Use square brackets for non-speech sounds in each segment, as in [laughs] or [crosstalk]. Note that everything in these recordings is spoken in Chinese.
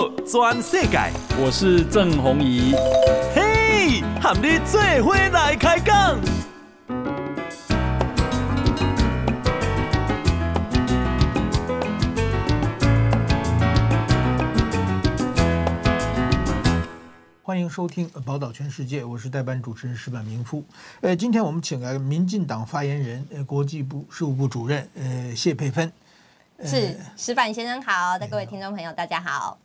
报全世界，我是郑弘仪。嘿，和你做伙来开讲。欢迎收听《宝岛全世界》，我是代班主持人石板明夫。呃，今天我们请来民进党发言人、呃，国际部事务部主任，呃，谢佩芬。是，石板先生好，的各位听众朋友大家好。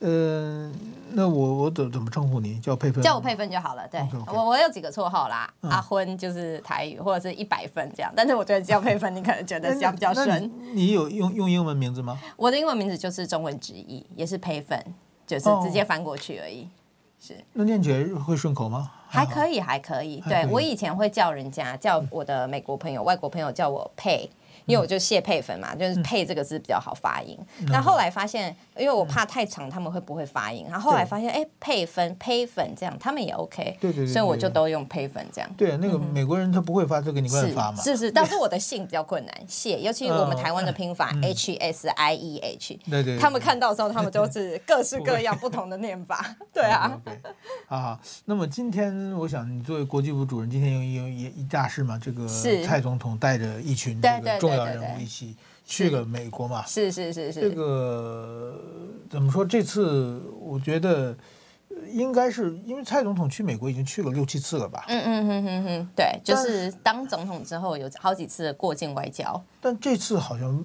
呃，那我我怎怎么称呼你？叫佩芬？叫我佩芬就好了。对，okay, okay. 我我有几个绰号啦，嗯、阿昏就是台语，或者是一百分这样。但是我觉得叫佩芬，你可能觉得这样比较顺。你有用用英文名字吗？我的英文名字就是中文直译，也是佩芬，就是直接翻过去而已。哦、是。那念起来会顺口吗？还可以，还可以。对，我以前会叫人家叫我的美国朋友、嗯、外国朋友叫我佩。因为我就谢佩芬嘛，就是“配”这个字比较好发音。那、嗯、后来发现，因为我怕太长，他们会不会发音？然后后来发现，哎，佩芬、佩粉这样，他们也 OK。对对对。所以我就都用佩粉这样。对，那个美国人他不会发这个，你会发吗？是是，[laughs] 但是我的姓比较困难，谢，尤其我们台湾的拼法 H S I E H。对对。他们看到的时候，他们都 [laughs] 是各式各样不同的念法。[laughs] 对啊。好好，那么今天我想，你作为国际部主任，今天有有一一大事嘛？这个蔡总统带着一群这个重要。人物一起去了美国嘛？是是是是。这个怎么说？这次我觉得应该是因为蔡总统去美国已经去了六七次了吧？嗯嗯嗯嗯嗯，对，就是当总统之后有好几次的过境外交。但这次好像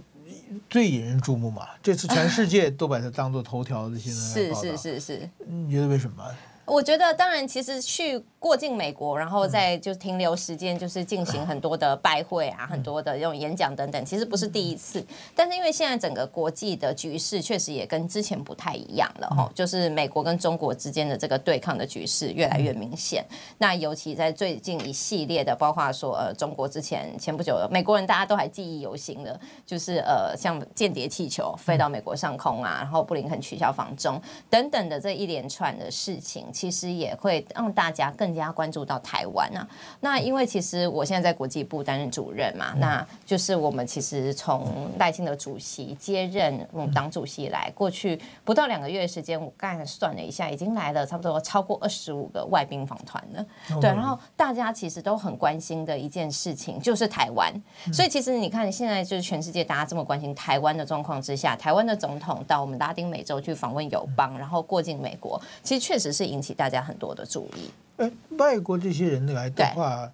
最引人注目嘛？这次全世界都把它当做头条的新闻。是是是是。你觉得为什么？我觉得，当然，其实去。过境美国，然后再就停留时间，就是进行很多的拜会啊，很多的这种演讲等等，其实不是第一次。但是因为现在整个国际的局势确实也跟之前不太一样了哈，就是美国跟中国之间的这个对抗的局势越来越明显。那尤其在最近一系列的，包括说呃，中国之前前不久，美国人大家都还记忆犹新的，就是呃，像间谍气球飞到美国上空啊，然后布林肯取消访中等等的这一连串的事情，其实也会让大家更。大家关注到台湾啊，那因为其实我现在在国际部担任主任嘛，那就是我们其实从赖清德主席接任我们党主席以来，过去不到两个月的时间，我刚才算了一下，已经来了差不多超过二十五个外宾访团了。对，然后大家其实都很关心的一件事情就是台湾，所以其实你看现在就是全世界大家这么关心台湾的状况之下，台湾的总统到我们拉丁美洲去访问友邦，然后过境美国，其实确实是引起大家很多的注意。哎，外国这些人来的话，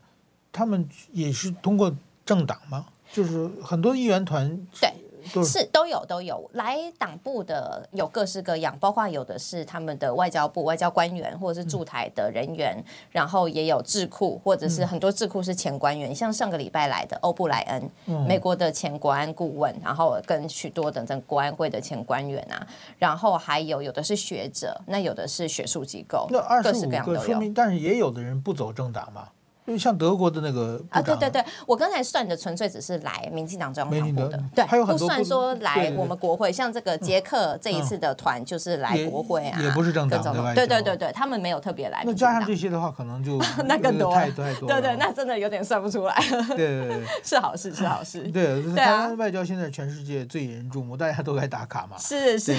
他们也是通过政党吗？就是很多议员团。对。是都有都有。来党部的有各式各样，包括有的是他们的外交部外交官员或者是驻台的人员，嗯、然后也有智库或者是很多智库是前官员，嗯、像上个礼拜来的欧布莱恩，嗯、美国的前国安顾问，然后跟许多等等国安会的前官员啊，然后还有有的是学者，那有的是学术机构，那二十五个说明，但是也有的人不走政党嘛。因为像德国的那个啊，对对对，我刚才算的纯粹只是来民进党中央党部的，对，不算说来我们国会。像这个捷克这一次的团就是来国会啊，也不是政党的，对对对对，他们没有特别来。那加上这些的话，可能就 [laughs] 那更多，太多太多。对对，那真的有点算不出来。对对对，[laughs] 是好事 [laughs] 是好事。对，台湾外交现在全世界最引人注目，大家都来打卡嘛。是是，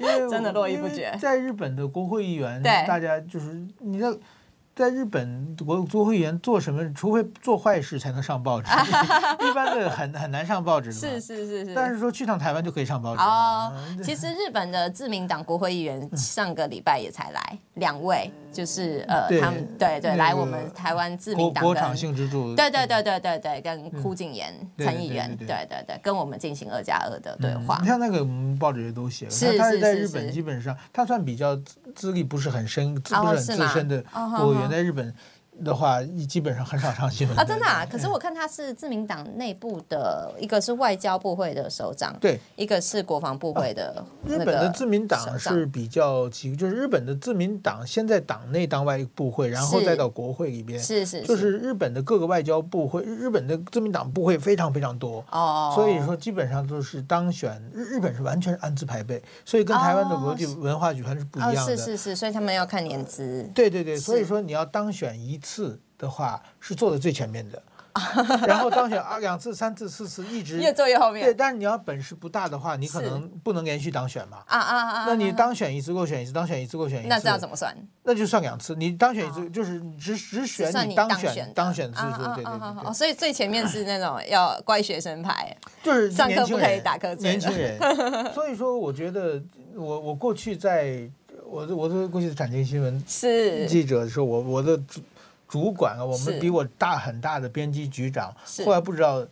因为真的络绎不绝。在日本的国会议员，大家就是你知道。在日本国国会议员做什么？除非做坏事才能上报纸，[laughs] 一般的很很难上报纸的。是是是是。但是说去趟台湾就可以上报纸。哦，其实日本的自民党国会议员上个礼拜也才来两位，就是呃，他们对对来我们台湾自民党。对对对对对对，跟枯井贤参议员，对对对，跟我们进行二加二的对话。你像那个我们报纸也都写了，他是在日本基本上他算比较资历不是很深、不是很资深的国务员。在日本的话，基本上很少上新闻啊，真的啊。可是我看他是自民党内部的，一个是外交部会的首长，对，一个是国防部会的。日本的自民党是比较奇，就是日本的自民党先在党内当外部会，然后再到国会里边。是是，就是日本的各个外交部会，日本的自民党部会非常非常多哦。所以说基本上都是当选，日日本是完全是按资排辈，所以跟台湾的国际文化局还是不一样的。是是是，所以他们要看年资。对对对，所以说你要当选一次的话是坐在最前面的，[laughs] 然后当选啊两次、三次、四次，一直越坐越后面。对，但是你要本事不大的话，你可能不能连续当选嘛。啊啊啊！那你当选一次过选一次，当选一次过选一次。那这样怎么算？那就算两次。你当选一次就是只只选你当选当选次数，对对对。所以最前面是那种要乖学生牌，就是上课不可以打瞌睡。年轻人。[laughs] 所以说，我觉得我我过去在我我的过去的产经新闻是记者的时候，我我的。主管啊，我们比我大很大的编辑局长，后来不知道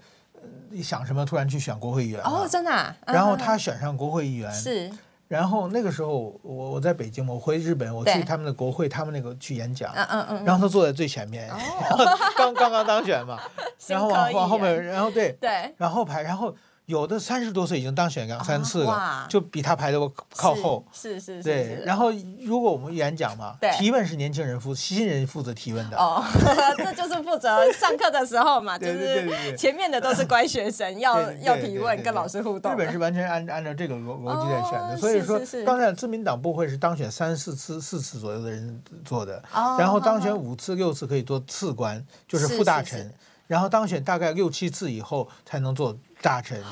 想什么，突然去选国会议员哦，真的。然后他选上国会议员，是。然后那个时候我我在北京，我回日本，我去他们的国会，他们那个去演讲，嗯嗯嗯。然后他坐在最前面，[laughs] 刚刚刚当选嘛，[laughs] 然后往往后面，然后对。对，然后排，然后。有的三十多岁已经当选两三次了，就比他排的靠后。是是是。对，然后如果我们演讲嘛，提问是年轻人负新人负责提问的。哦，[laughs] 这就是负责上课的时候嘛，就是前面的都是乖学生，要要提问跟老师互动。日本是完全按按照这个逻逻辑在选的，所以说当然自民党部会是当选三四次四次左右的人做的，然后当选五次六次可以做次官，就是副大臣，然后当选大概六七次以后才能做。大臣，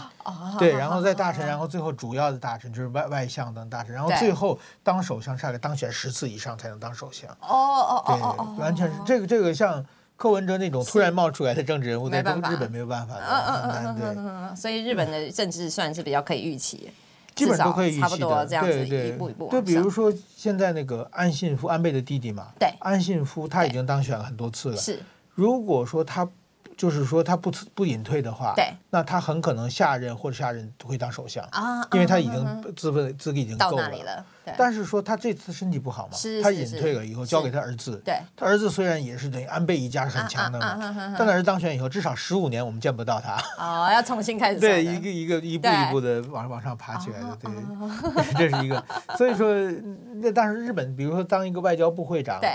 对，然后在大臣，然后最后主要的大臣就是外外相当大臣，然后最后当首相大概当选十次以上才能当首相。哦哦哦哦，完全是这个这个像柯文哲那种突然冒出来的政治人物，在日本没有办法的，很难对。所以日本的政治算是比较可以预期，基本都可以预期的，差不多这样子一步一步。就比如说现在那个安信夫，安倍的弟弟嘛，对，安信夫他已经当选了很多次了。是，如果说他。就是说他不不隐退的话，对，那他很可能下任或者下任会当首相啊，因为他已经资本资格已经够了。但是说他这次身体不好嘛，他隐退了以后交给他儿子，对，他儿子虽然也是等于安倍一家是很强的嘛，但他儿子当选以后至少十五年我们见不到他。哦，要重新开始。[laughs] 对，一个一个一步一步的往往上爬起来的，对，[laughs] 这是一个。所以说，那当时日本，比如说当一个外交部会长，对。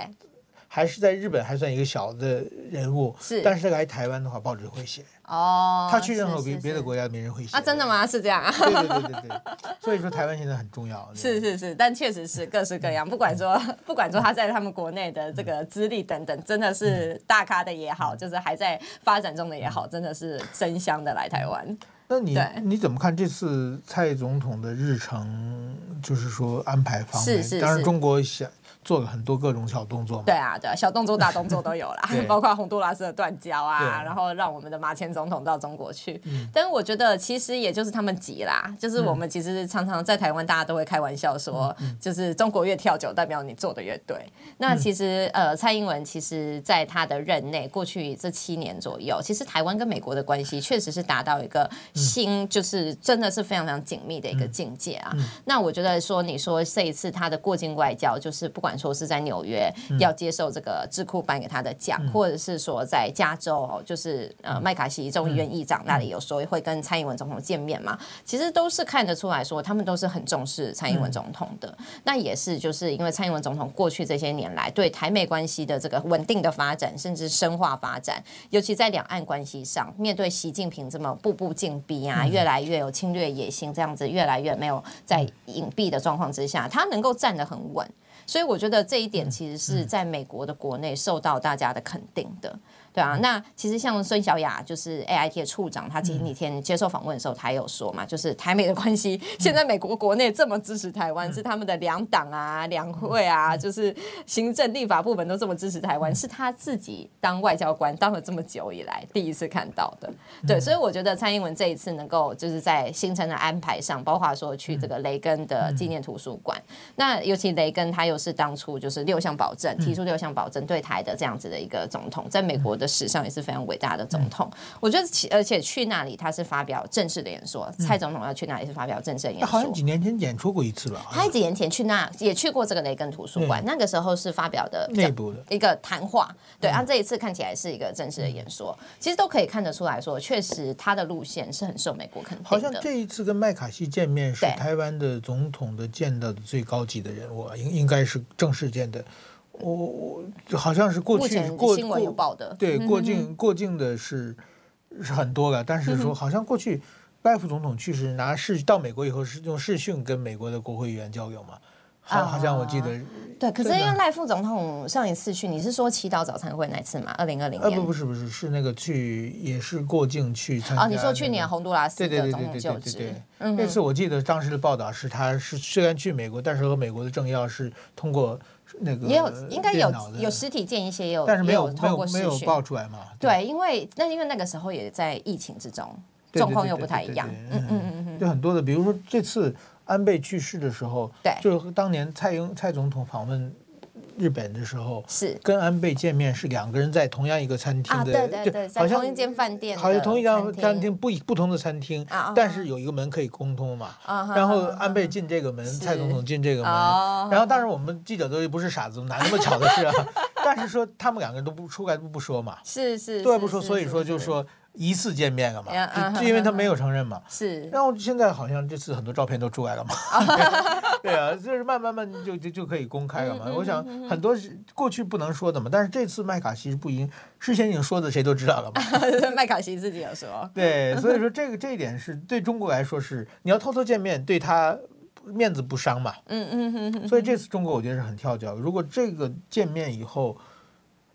还是在日本还算一个小的人物，是，但是来台湾的话，报纸会写。哦，他去任何别别的国家，没人会写。啊，真的吗？是这样啊？对对对对对。[laughs] 所以说，台湾现在很重要。是是是，但确实是各式各样，不管说 [laughs] 不管说他在他们国内的这个资历等等，真的是大咖的也好，就是还在发展中的也好，真的是争相的来台湾。那你你怎么看这次蔡总统的日程？就是说安排方面，当然中国想。做了很多各种小动作，对啊，对啊，小动作、大动作都有啦，[laughs] 包括洪都拉斯的断交啊，然后让我们的马前总统到中国去。但是我觉得其实也就是他们急啦，就是我们其实常常在台湾，大家都会开玩笑说，就是中国越跳久，代表你做的越对。那其实呃，蔡英文其实在他的任内，过去这七年左右，其实台湾跟美国的关系确实是达到一个新，就是真的是非常非常紧密的一个境界啊。那我觉得说，你说这一次他的过境外交，就是不管。说是在纽约要接受这个智库颁给他的奖，嗯、或者是说在加州，就是呃麦卡锡众议院议长那里有说会跟蔡英文总统见面嘛？其实都是看得出来说，他们都是很重视蔡英文总统的。嗯、那也是就是因为蔡英文总统过去这些年来对台美关系的这个稳定的发展，甚至深化发展，尤其在两岸关系上，面对习近平这么步步进逼啊，越来越有侵略野心，这样子越来越没有在隐蔽的状况之下，他能够站得很稳。所以我觉得这一点其实是在美国的国内受到大家的肯定的。对啊，那其实像孙小雅就是 AIT 的处长，他前几天接受访问的时候，他有说嘛，就是台美的关系，现在美国国内这么支持台湾，是他们的两党啊、两会啊，就是行政立法部门都这么支持台湾，是他自己当外交官当了这么久以来第一次看到的。对，所以我觉得蔡英文这一次能够就是在行程的安排上，包括说去这个雷根的纪念图书馆，那尤其雷根他又是当初就是六项保证提出六项保证对台的这样子的一个总统，在美国的。史上也是非常伟大的总统，我觉得，而且去那里他是发表正式的演说。蔡总统要去那里是发表正式的演说。好像几年前演出过一次吧？他几年前去那也去过这个雷根图书馆，那个时候是发表的内部的一个谈话。对，他这一次看起来是一个正式的演说，其实都可以看得出来说，确实他的路线是很受美国肯定的。好像这一次跟麦卡锡见面是台湾的总统的见到的最高级的人物，应应该是正式见的。我我好像是过去过新闻有报的，对过境过境的是是很多的，但是说好像过去拜副总统去是拿视到美国以后是用视讯跟美国的国会议员交流嘛，好，好像我记得。对，可是因为赖副总统上一次去，你是说祈祷早餐会那次吗？二零二零年？呃，不，不是，不是，是那个去，也是过境去参加。哦，你说去年洪都拉斯的总统就职。那次我记得当时的报道是，他是虽然去美国，但是和美国的政要是通过那个也有应该有有实体见一些，也有但是没有没有没有爆出来嘛？对，因为那因为那个时候也在疫情之中，状况又不太一样。嗯嗯嗯嗯，就很多的，比如说这次安倍去世的时候，对，就是当年蔡英蔡总统访问。日本的时候是。跟安倍见面，是两个人在同样一个餐厅的，对对对，在同一间饭店，好像同一家餐厅。不不同的餐厅，但是有一个门可以沟通嘛。然后安倍进这个门，蔡总统进这个门。然后当然我们记者都不是傻子，哪那么巧的事啊？[laughs] 但是说他们两个人都不出来不说嘛，[laughs] 是是，对不说，所以说就是。说疑似见面了嘛，就因为他没有承认嘛。是。然后现在好像这次很多照片都出来了嘛。[laughs] 对啊，就是慢慢慢就就就可以公开了嘛。我想很多是过去不能说的嘛，但是这次麦卡锡是不已经事先已经说的，谁都知道了嘛。[laughs] 麦卡锡自己有说。对，所以说这个这一点是对中国来说是你要偷偷见面，对他面子不伤嘛。嗯嗯嗯。所以这次中国我觉得是很跳脚。如果这个见面以后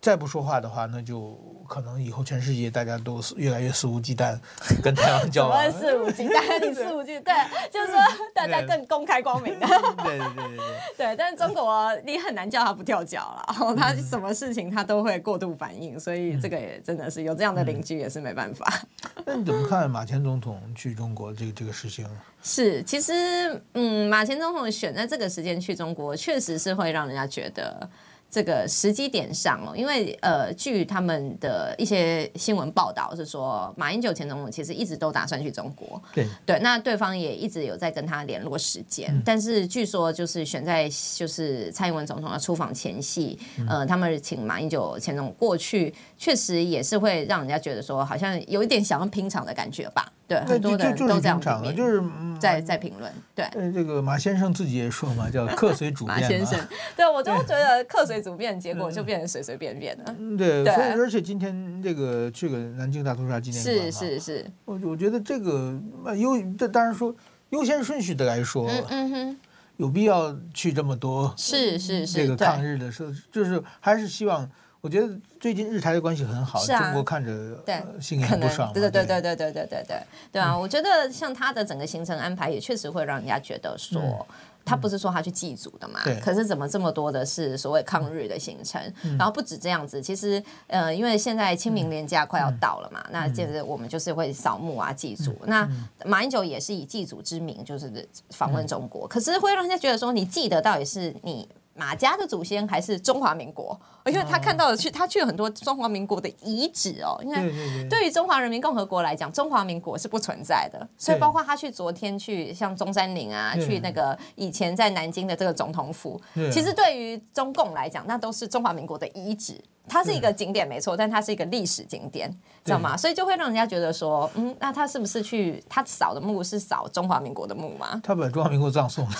再不说话的话，那就。可能以后全世界大家都是越来越肆无忌惮跟台湾交往。肆无忌惮，[laughs] 你肆无忌惮，对，就是说大家更公开光明的。对对对对对。对，[laughs] 但是中国你很难叫他不跳脚了，他什么事情他都会过度反应，所以这个也真的是有这样的邻居也是没办法。[laughs] 那你怎么看马前总统去中国这个这个事情？是，其实嗯，马前总统选在这个时间去中国，确实是会让人家觉得。这个时机点上哦，因为呃，据他们的一些新闻报道是说，马英九前总统其实一直都打算去中国，对。对，那对方也一直有在跟他联络时间，嗯、但是据说就是选在就是蔡英文总统要出访前夕，嗯、呃，他们请马英九前总统过去，确实也是会让人家觉得说，好像有一点想要拼场的感觉吧。对，很多人都这样讲，就是在在评论。对，这个马先生自己也说嘛，叫客随主便。马先生，对我就觉得客随主便，结果就变成随随便便的。对，所以而且今天这个去个南京大屠杀纪念馆是是是。我我觉得这个优，这当然说优先顺序的来说，嗯哼，有必要去这么多。是是是。这个抗日的时候，就是还是希望。我觉得最近日台的关系很好，啊、中国看着对心里很不爽。对对对对对对对对对对啊！嗯、我觉得像他的整个行程安排也确实会让人家觉得说，嗯、他不是说他去祭祖的嘛？对可是怎么这么多的是所谓抗日的行程？嗯、然后不止这样子，其实呃，因为现在清明年假快要到了嘛，嗯、那接着我们就是会扫墓啊、祭祖。嗯、那马英九也是以祭祖之名，就是访问中国，嗯、可是会让人家觉得说，你记得到底是你。马家的祖先还是中华民国，因为他看到了去，他去了很多中华民国的遗址哦。因为对于中华人民共和国来讲，中华民国是不存在的，所以包括他去昨天去像中山陵啊，去那个以前在南京的这个总统府，其实对于中共来讲，那都是中华民国的遗址。它是一个景点没错，但它是一个历史景点，知道吗？所以就会让人家觉得说，嗯，那他是不是去他扫的墓是扫中华民国的墓吗？他把中华民国葬送了，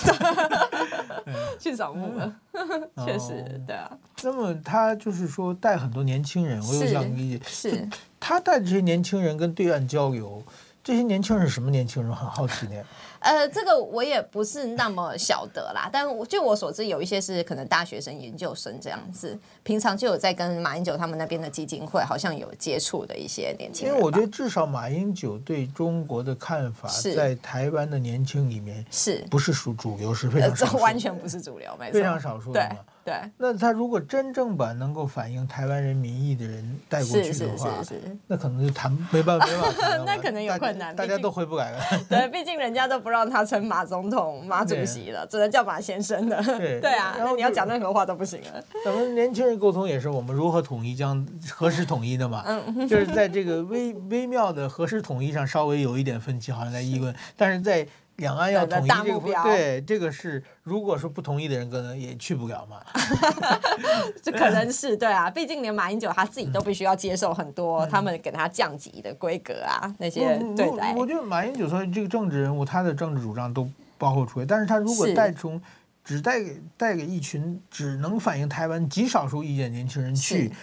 [laughs] 去扫墓了，[laughs] 确实，对啊。那么他就是说带很多年轻人，我又想理解，是他带这些年轻人跟对岸交流，这些年轻人是什么年轻人？很好奇呢。呃，这个我也不是那么晓得啦，但我据我所知，有一些是可能大学生、研究生这样子，平常就有在跟马英九他们那边的基金会好像有接触的一些年轻人。因为我觉得至少马英九对中国的看法，在台湾的年轻里面是不是属主流，是非常完全不是主流，没错，非常少数的嘛。对，那他如果真正把能够反映台湾人民意的人带过去的话，那可能就谈没办法，没办法，[laughs] 那可能有困难，大家都回不来了。[laughs] 对，毕竟人家都不让他称马总统、马主席了，只能叫马先生了。对，[laughs] 对啊，然后你要讲任何话都不行了。咱们年轻人沟通也是我们如何统一，将何时统一的嘛？嗯，就是在这个微微妙的何时统一上稍微有一点分歧，好像在议论，但是在。两岸要统一这个，对这个是，如果说不同意的人，可能也去不了嘛。[laughs] [laughs] 这可能是对啊，毕竟连马英九他自己都必须要接受很多他们给他降级的规格啊，那些对待。我觉得马英九说这个政治人物，他的政治主张都包括出来，但是他如果带从只带给带给一群只能反映台湾极少数意见年轻人去，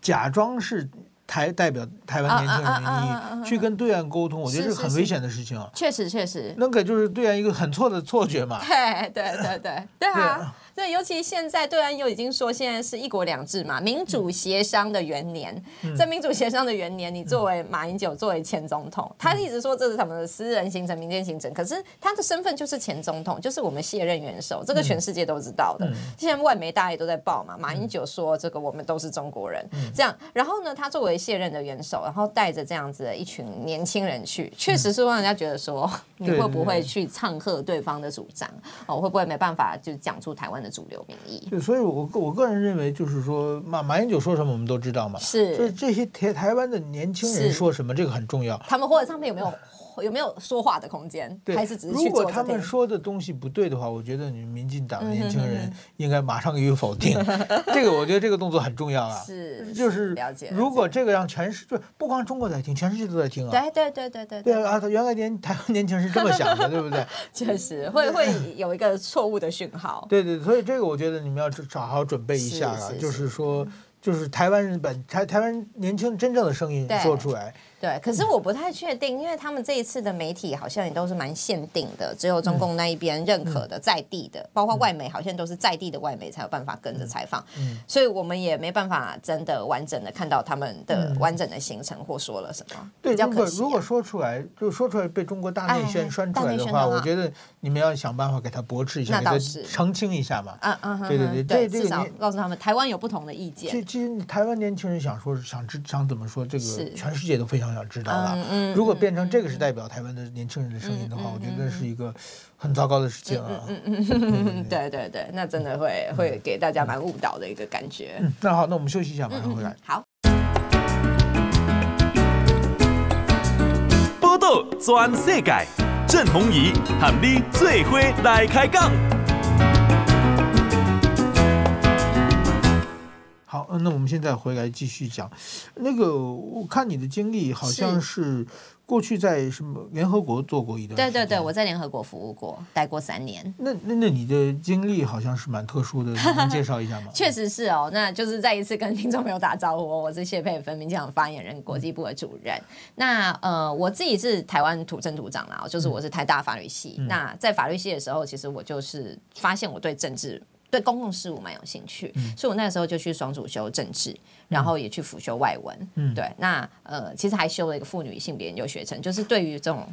假装是。台代表台湾年轻人，你去跟对岸沟通，我觉得是很危险的事情啊。确实确实，那个就是对岸一个很错的错觉嘛。[laughs] 对对对对对啊。对，尤其现在对岸又已经说现在是一国两制嘛，民主协商的元年，嗯、在民主协商的元年，你作为马英九作为前总统，他一直说这是他们的私人行程、民间行程，可是他的身份就是前总统，就是我们卸任元首，这个全世界都知道的。嗯、现在外媒大家也都在报嘛，马英九说这个我们都是中国人，嗯、这样，然后呢，他作为卸任的元首，然后带着这样子的一群年轻人去，确实是让人家觉得说，你会不会去唱和对方的主张？哦，会不会没办法就讲出台湾的主流民意？对，所以我我个人认为，就是说马马英九说什么，我们都知道嘛。是，所以这些台台湾的年轻人说什么，这个很重要。他们或者上面有没有？有没有说话的空间？对，还是只是如果他们说的东西不对的话，我觉得你们民进党的年轻人应该马上予以否定。[laughs] 这个我觉得这个动作很重要啊。是，就是了解。如果这个让全世界，不光中国在听，全世界都在听啊。对对对对对。对啊，他原来年台湾年轻人是这么想的，对不对？[laughs] 确实会会有一个错误的讯号。对对，所以这个我觉得你们要好好准备一下啊，就是说，就是台湾人本台台湾年轻真正的声音说出来。对，可是我不太确定，因为他们这一次的媒体好像也都是蛮限定的，只有中共那一边认可的在地的，包括外媒好像都是在地的外媒才有办法跟着采访，所以我们也没办法真的完整的看到他们的完整的行程或说了什么。对，如果如果说出来，就说出来被中国大内宣传出来的话，我觉得你们要想办法给他驳斥一下，给他澄清一下嘛。啊啊，对对对，这至少告诉他们台湾有不同的意见。其其实台湾年轻人想说想知想怎么说，这个全世界都非常。想知道了，如果变成这个是代表台湾的年轻人的声音的话，我觉得是一个很糟糕的事情啊。嗯嗯嗯，对对对，那真的会会给大家蛮误导的一个感觉。那好，那我们休息一下，马上回来。好。报道全世界，郑弘仪喊你最伙来开讲。好，那我们现在回来继续讲，那个我看你的经历好像是过去在什么联合国做过一段，对对对，我在联合国服务过，待过三年。那那那你的经历好像是蛮特殊的，能介绍一下吗？[laughs] 确实是哦，那就是再一次跟听众朋友打招呼，我是谢佩芬，民进党发言人、国际部的主任。嗯、那呃，我自己是台湾土生土长啦，就是我是台大法律系。嗯、那在法律系的时候，其实我就是发现我对政治。对公共事务蛮有兴趣，嗯、所以我那个时候就去双主修政治，然后也去辅修外文。嗯、对，那呃，其实还修了一个妇女性别研究学程，就是对于这种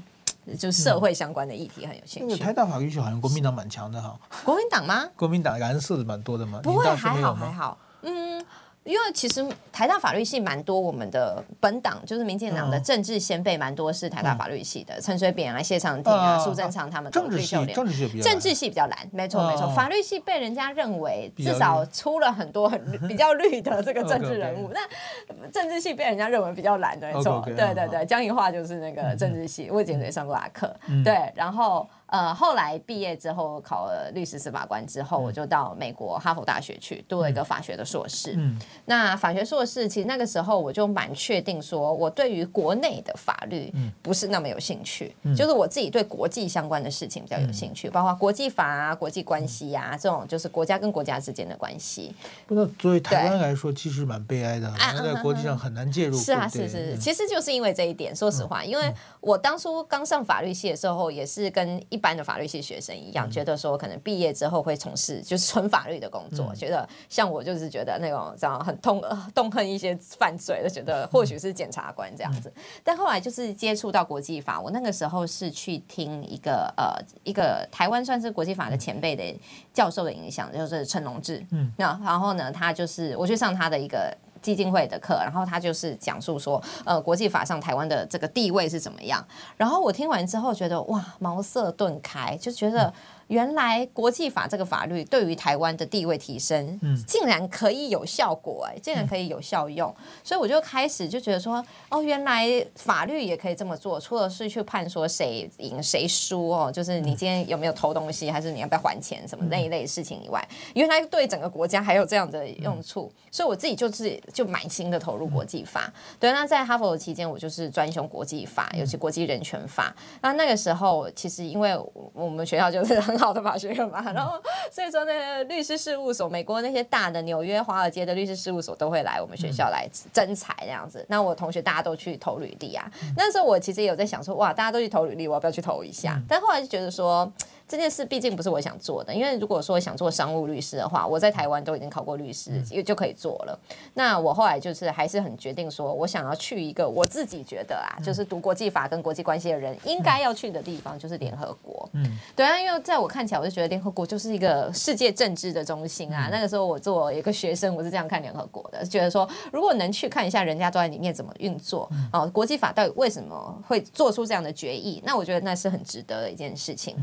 就社会相关的议题很有兴趣。那个台大法律系好像国民党蛮强的哈。国民党吗？国民党蓝色的蛮多的嘛？不会，还好还好。嗯。因为其实台大法律系蛮多，我们的本党就是民进党的政治先辈蛮多是台大法律系的，陈水扁啊、谢长廷啊、苏贞昌他们。政治系，政治系比较政治系比较蓝，没错没错。法律系被人家认为至少出了很多很比较绿的这个政治人物，那政治系被人家认为比较蓝的，没错。对对对，江宜桦就是那个政治系，我以前也上过他课。对，然后。呃，后来毕业之后考了律师、司法官之后，我就到美国哈佛大学去读了一个法学的硕士。嗯，那法学硕士其实那个时候我就蛮确定，说我对于国内的法律不是那么有兴趣，就是我自己对国际相关的事情比较有兴趣，包括国际法啊、国际关系啊这种，就是国家跟国家之间的关系。那作为台湾来说，其实蛮悲哀的，在国际上很难介入。是啊，是是，其实就是因为这一点，说实话，因为我当初刚上法律系的时候，也是跟一般的法律系学生一样，嗯、觉得说可能毕业之后会从事就是纯法律的工作，嗯、觉得像我就是觉得那种这样很痛痛恨一些犯罪，的觉得或许是检察官这样子。嗯、但后来就是接触到国际法，我那个时候是去听一个呃一个台湾算是国际法的前辈的教授的影响，就是陈龙志。嗯，那然后呢，他就是我去上他的一个。基金会的课，然后他就是讲述说，呃，国际法上台湾的这个地位是怎么样。然后我听完之后觉得，哇，茅塞顿开，就觉得。原来国际法这个法律对于台湾的地位提升，竟然可以有效果哎，竟然可以有效用，所以我就开始就觉得说，哦，原来法律也可以这么做，除了是去判说谁赢谁输哦，就是你今天有没有偷东西，还是你要不要还钱什么那一类的事情以外，原来对整个国家还有这样的用处，所以我自己就是就满心的投入国际法。对，那在哈佛的期间，我就是专修国际法，尤其国际人权法。那那个时候，其实因为我们学校就是。[laughs] 很好的法学院嘛。[laughs] 然后所以说那个律师事务所，美国那些大的纽约、华尔街的律师事务所都会来我们学校来征才那样子。那我同学大家都去投履历啊。那时候我其实也有在想说，哇，大家都去投履历，我要不要去投一下？但后来就觉得说。这件事毕竟不是我想做的，因为如果说想做商务律师的话，我在台湾都已经考过律师，也就可以做了。那我后来就是还是很决定说，我想要去一个我自己觉得啊，就是读国际法跟国际关系的人应该要去的地方，就是联合国。嗯，对啊，因为在我看起来，我就觉得联合国就是一个世界政治的中心啊。那个时候我做一个学生，我是这样看联合国的，觉得说如果能去看一下人家都在里面怎么运作，哦，国际法到底为什么会做出这样的决议，那我觉得那是很值得的一件事情。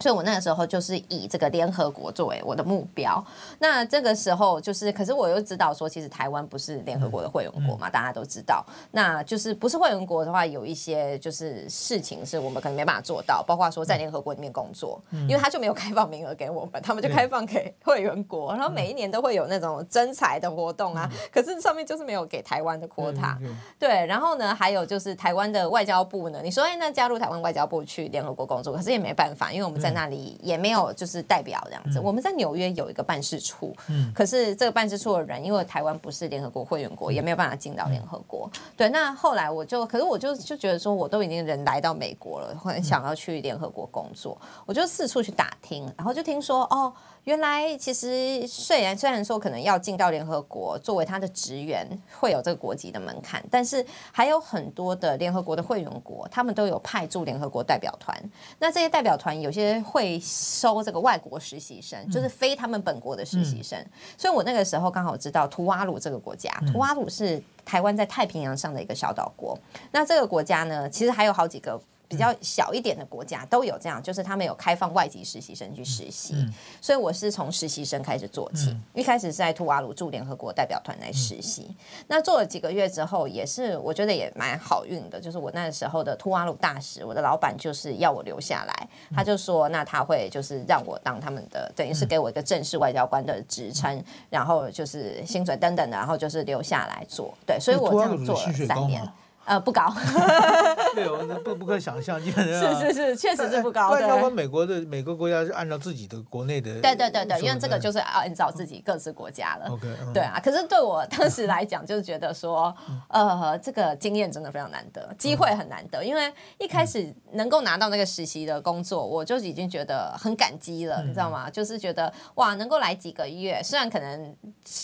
所以，我那个时候就是以这个联合国作为我的目标。那这个时候就是，可是我又知道说，其实台湾不是联合国的会员国嘛，大家都知道。那就是不是会员国的话，有一些就是事情是我们可能没办法做到，包括说在联合国里面工作，因为他就没有开放名额给我们，他们就开放给会员国，然后每一年都会有那种征才的活动啊。[laughs] 可是上面就是没有给台湾的 quota。对，然后呢，还有就是台湾的外交部呢，你说哎，那加入台湾外交部去联合国工作，可是也没办法，因为我们在。那里也没有就是代表这样子。我们在纽约有一个办事处，可是这个办事处的人，因为台湾不是联合国会员国，也没有办法进到联合国。对，那后来我就，可是我就就觉得说，我都已经人来到美国了，很想要去联合国工作，我就四处去打听，然后就听说哦。原来其实虽然虽然说可能要进到联合国作为他的职员会有这个国籍的门槛，但是还有很多的联合国的会员国，他们都有派驻联合国代表团。那这些代表团有些会收这个外国实习生，就是非他们本国的实习生。嗯、所以我那个时候刚好知道图瓦鲁这个国家，图瓦鲁是台湾在太平洋上的一个小岛国。那这个国家呢，其实还有好几个。比较小一点的国家都有这样，就是他们有开放外籍实习生去实习，所以我是从实习生开始做起。嗯、一开始是在图瓦鲁驻联合国代表团来实习，嗯、那做了几个月之后，也是我觉得也蛮好运的，就是我那时候的图瓦鲁大使，我的老板就是要我留下来，他就说那他会就是让我当他们的，等于是给我一个正式外交官的职称，然后就是薪水等等的，然后就是留下来做。对，所以我这样做了三年。呃，不高，对，我那不不可想象，基本上是是是，确实是不高。外交官美国的每个国家是按照自己的国内的，对对对对，因为这个就是按照自己各自国家了。OK，对啊。可是对我当时来讲，就是觉得说，呃，这个经验真的非常难得，机会很难得。因为一开始能够拿到那个实习的工作，我就已经觉得很感激了，你知道吗？就是觉得哇，能够来几个月，虽然可能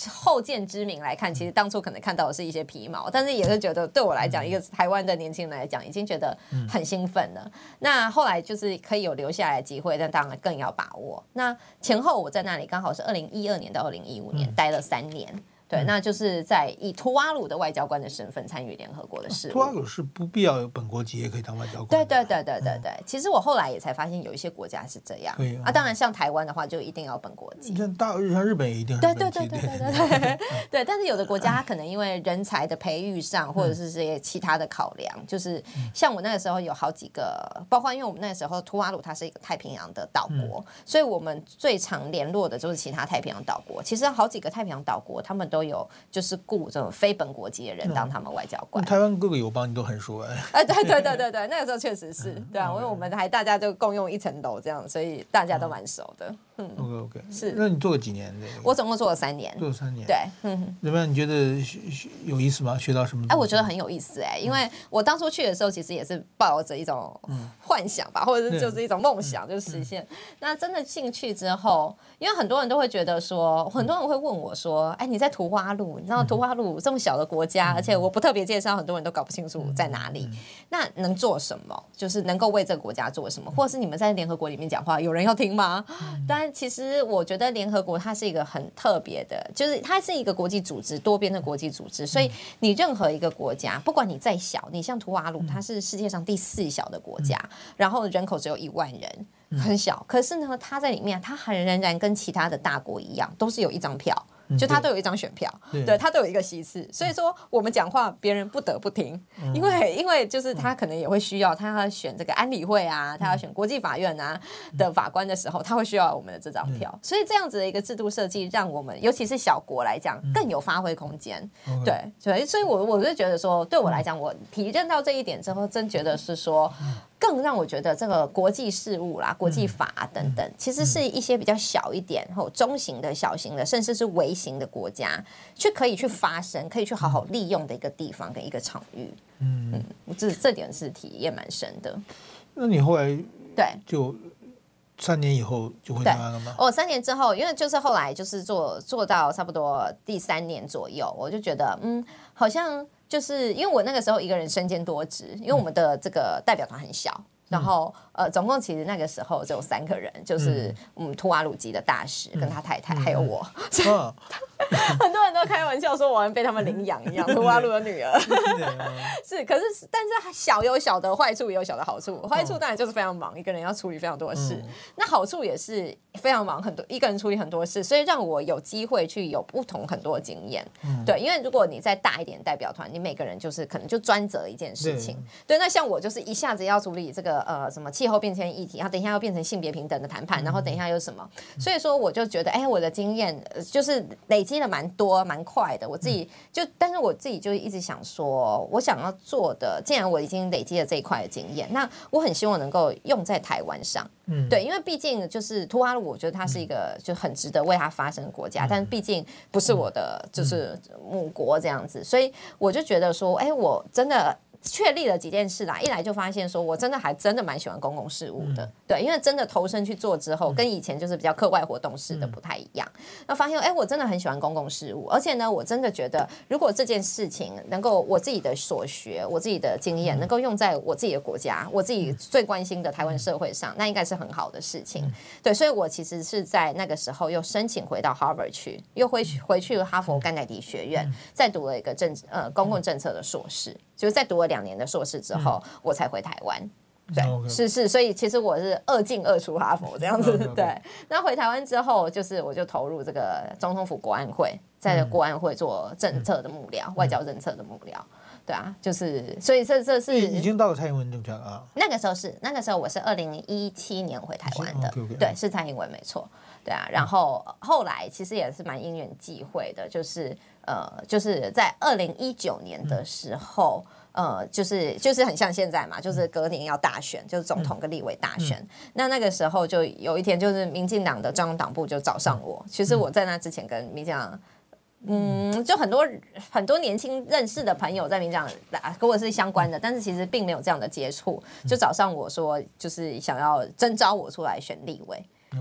后见之明来看，其实当初可能看到的是一些皮毛，但是也是觉得对我来讲。一个台湾的年轻人来讲，已经觉得很兴奋了。嗯、那后来就是可以有留下来的机会，但当然更要把握。那前后我在那里刚好是二零一二年到二零一五年，嗯、待了三年。对，那就是在以图瓦鲁的外交官的身份参与联合国的事务。图瓦鲁是不必要有本国籍也可以当外交官。对对对对对对。其实我后来也才发现，有一些国家是这样。对啊，当然像台湾的话，就一定要本国籍。像大像日本也一定。对对对对对对。对，但是有的国家它可能因为人才的培育上，或者是这些其他的考量，就是像我那个时候有好几个，包括因为我们那个时候图瓦鲁它是一个太平洋的岛国，所以我们最常联络的就是其他太平洋岛国。其实好几个太平洋岛国，他们都有就是雇这种非本国籍的人当他们外交官。台湾各个友邦你都很熟哎。[laughs] 哎，对对对对对，那个时候确实是对啊，因为我们还大家就共用一层楼这样，所以大家都蛮熟的。嗯，OK OK，是。那你做了几年？我总共做了三年。做了三年。对，嗯。怎么样？你觉得有意思吗？学到什么？哎，我觉得很有意思哎，因为我当初去的时候，其实也是抱着一种幻想吧，或者是就是一种梦想，就实现。那真的进去之后，因为很多人都会觉得说，很多人会问我说：“哎，你在图瓦鲁？你知道图瓦鲁这么小的国家，而且我不特别介绍，很多人都搞不清楚在哪里。那能做什么？就是能够为这个国家做什么？或者是你们在联合国里面讲话，有人要听吗？但其实我觉得联合国它是一个很特别的，就是它是一个国际组织，多边的国际组织。所以你任何一个国家，不管你再小，你像图瓦鲁，它是世界上第四小的国家，然后人口只有一万人。很小，可是呢，它在里面，它还仍然跟其他的大国一样，都是有一张票，就他都有一张选票，对，他都有一个席次，所以说我们讲话，别人不得不听，因为因为就是他可能也会需要，他要选这个安理会啊，他要选国际法院啊的法官的时候，他会需要我们的这张票，所以这样子的一个制度设计，让我们尤其是小国来讲更有发挥空间，对，所以所以我我是觉得说，对我来讲，我体认到这一点之后，真觉得是说。更让我觉得这个国际事务啦、国际法等等，其实是一些比较小一点、后中型的、小型的，甚至是微型的国家，去可以去发声，可以去好好利用的一个地方跟一个场域。嗯嗯，这这点是体验蛮深的。那你后来对就三年以后就回台湾了吗？哦，三年之后，因为就是后来就是做做到差不多第三年左右，我就觉得嗯，好像。就是因为我那个时候一个人身兼多职，因为我们的这个代表团很小，然后呃，总共其实那个时候只有三个人，就是嗯图瓦鲁基的大使跟他太太还有我。很多人都开玩笑说，我好像被他们领养一样，图瓦鲁的女儿。是，[laughs] 可是但是小有小的坏处，也有小的好处。坏处当然就是非常忙，一个人要处理非常多的事。那好处也是非常忙，很多一个人处理很多事，所以让我有机会去有不同很多的经验。对，因为如果你再大一点代表团，你每个人就是可能就专责一件事情。对，那像我就是一下子要处理这个呃什么气候变迁议题，然后等一下又变成性别平等的谈判，然后等一下又什么，所以说我就觉得，哎，我的经验就是累。积了蛮多蛮快的，我自己就，但是我自己就一直想说，我想要做的，既然我已经累积了这一块的经验，那我很希望能够用在台湾上，嗯，对，因为毕竟就是图瓦鲁，我觉得它是一个就很值得为它发声的国家，但毕竟不是我的就是母国这样子，所以我就觉得说，哎，我真的。确立了几件事啦，一来就发现说，我真的还真的蛮喜欢公共事务的，对，因为真的投身去做之后，跟以前就是比较课外活动式的不太一样。那发现，哎，我真的很喜欢公共事务，而且呢，我真的觉得，如果这件事情能够我自己的所学、我自己的经验，能够用在我自己的国家、我自己最关心的台湾社会上，那应该是很好的事情。对，所以我其实是在那个时候又申请回到 Harvard 去，又回去回去哈佛甘乃迪学院，再读了一个政呃公共政策的硕士。就是在读了两年的硕士之后，嗯、我才回台湾。对，嗯、是是，所以其实我是二进二出哈佛这样子。嗯、[laughs] 对，那回台湾之后，就是我就投入这个总统府国安会，在国安会做政策的幕僚，嗯、外交政策的幕僚。对啊，就是所以这这是已经到了蔡英文政权啊。那个时候是那个时候，我是二零一七年回台湾的。Okay, okay. 对，是蔡英文没错。对啊，然后后来其实也是蛮因缘际会的，就是。呃，就是在二零一九年的时候，嗯、呃，就是就是很像现在嘛，就是隔年要大选，就是总统跟立委大选。嗯、那那个时候就有一天，就是民进党的中央党部就找上我。其实我在那之前跟民进党，嗯，就很多很多年轻认识的朋友在民进党跟我是相关的，但是其实并没有这样的接触，就找上我说，就是想要征召我出来选立委。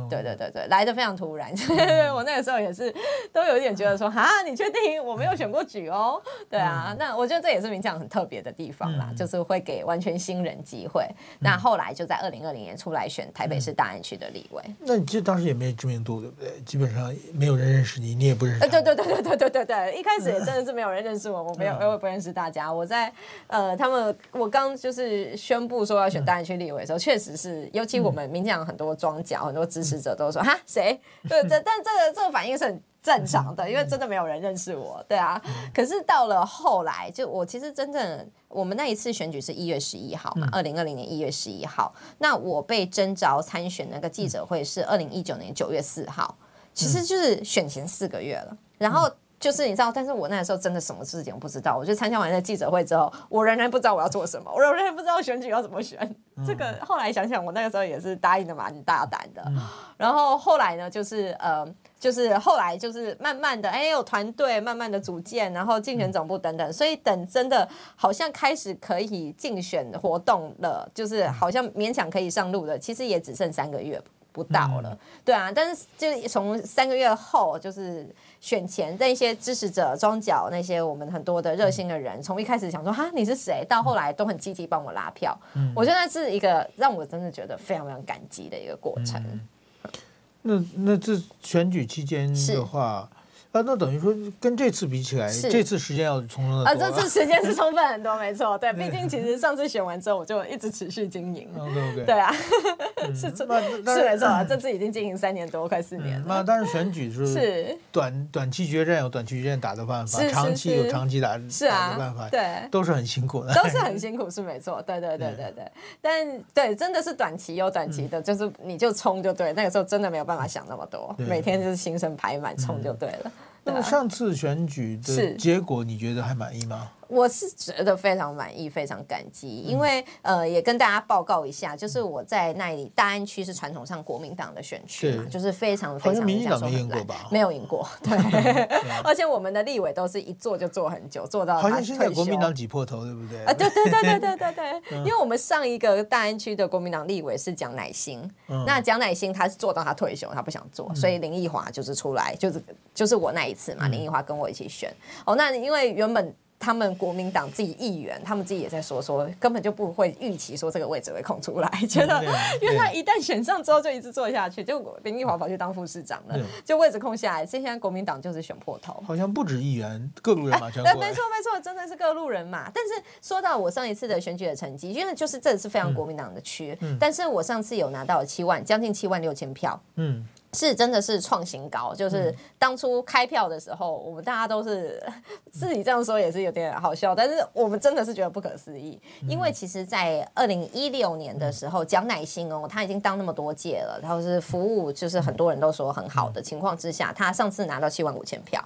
对对对对，来的非常突然，[laughs] 我那个时候也是都有一点觉得说，哈，你确定我没有选过举哦？对啊，那我觉得这也是民进党很特别的地方啦，就是会给完全新人机会。那后来就在二零二零年出来选台北市大安区的立委。那你其实当时也没有知名度，对不对？基本上没有人认识你，你也不认识。对对对对对对对对，一开始也真的是没有人认识我，我没有，我也不认识大家。我在呃，他们我刚就是宣布说要选大安区立委的时候，确实是，尤其我们民进党很多庄脚，很多支持者都说哈谁？对，这但这个这个反应是很正常的，因为真的没有人认识我，对啊。可是到了后来，就我其实真正我们那一次选举是一月十一号嘛，二零二零年一月十一号。那我被征召参选那个记者会是二零一九年九月四号，其实就是选前四个月了。然后。就是你知道，但是我那个时候真的什么事情都不知道。我就参加完那记者会之后，我仍然不知道我要做什么，我仍然不知道选举要怎么选。嗯、[laughs] 这个后来想想，我那个时候也是答应的蛮大胆的。嗯、[laughs] 然后后来呢，就是呃，就是后来就是慢慢的，哎，有团队慢慢的组建，然后竞选总部等等。所以等真的好像开始可以竞选活动了，就是好像勉强可以上路了，其实也只剩三个月不到了。嗯、对啊，但是就从三个月后就是。选前的一些支持者、庄脚那些我们很多的热心的人，从一开始想说哈你是谁，到后来都很积极帮我拉票。嗯，我觉得那是一个让我真的觉得非常非常感激的一个过程。嗯、那那这选举期间的话。啊，那等于说跟这次比起来，这次时间要充分啊。这次时间是充分很多，没错。对，毕竟其实上次选完之后，我就一直持续经营。[laughs] 对啊，[laughs] 是是没错啊。这次已经经营三年多，快四年了。那当然选举是是短短期决战有短期决战打的办法，长期有长期打是啊办法，对，都是很辛苦的，[laughs] 都是很辛苦，是没错。对对对对对，但对，真的是短期有短期的，就是你就冲就对。那个时候真的没有办法想那么多，每天就是心神排满，冲就对了。那么上次选举的结果，你觉得还满意吗？我是觉得非常满意，非常感激，因为呃，也跟大家报告一下，就是我在那里大安区是传统上国民党的选区嘛，就是非常非常民进党没赢过吧？没有赢过，[laughs] 对，而且我们的立委都是一坐就坐很久，坐到好像现在国民党挤破头，对不对？啊，对对对对对对对，[laughs] 因为我们上一个大安区的国民党立委是蒋乃馨，那蒋乃兴他是做到他退休，他不想做，所以林奕华就是出来，就是就是我那一次嘛，林奕华跟我一起选，哦，那因为原本。他们国民党自己议员，他们自己也在说说，根本就不会预期说这个位置会空出来，觉得，[laughs] 因为他一旦选上之后就一直做下去，就林奕华跑去当副市长了，就位置空下来，现在国民党就是选破头。好像不止议员，各路人马全。[laughs] 对，没错没错，真的是各路人马。但是说到我上一次的选举的成绩，因为就是这是非常国民党的区，嗯，但是我上次有拿到七万，将近七万六千票，嗯。是真的是创新高，就是当初开票的时候，我们大家都是 [laughs] 自己这样说也是有点好笑，但是我们真的是觉得不可思议，因为其实，在二零一六年的时候，蒋乃馨哦，他已经当那么多届了，然后是服务就是很多人都说很好的情况之下，他上次拿到七万五千票，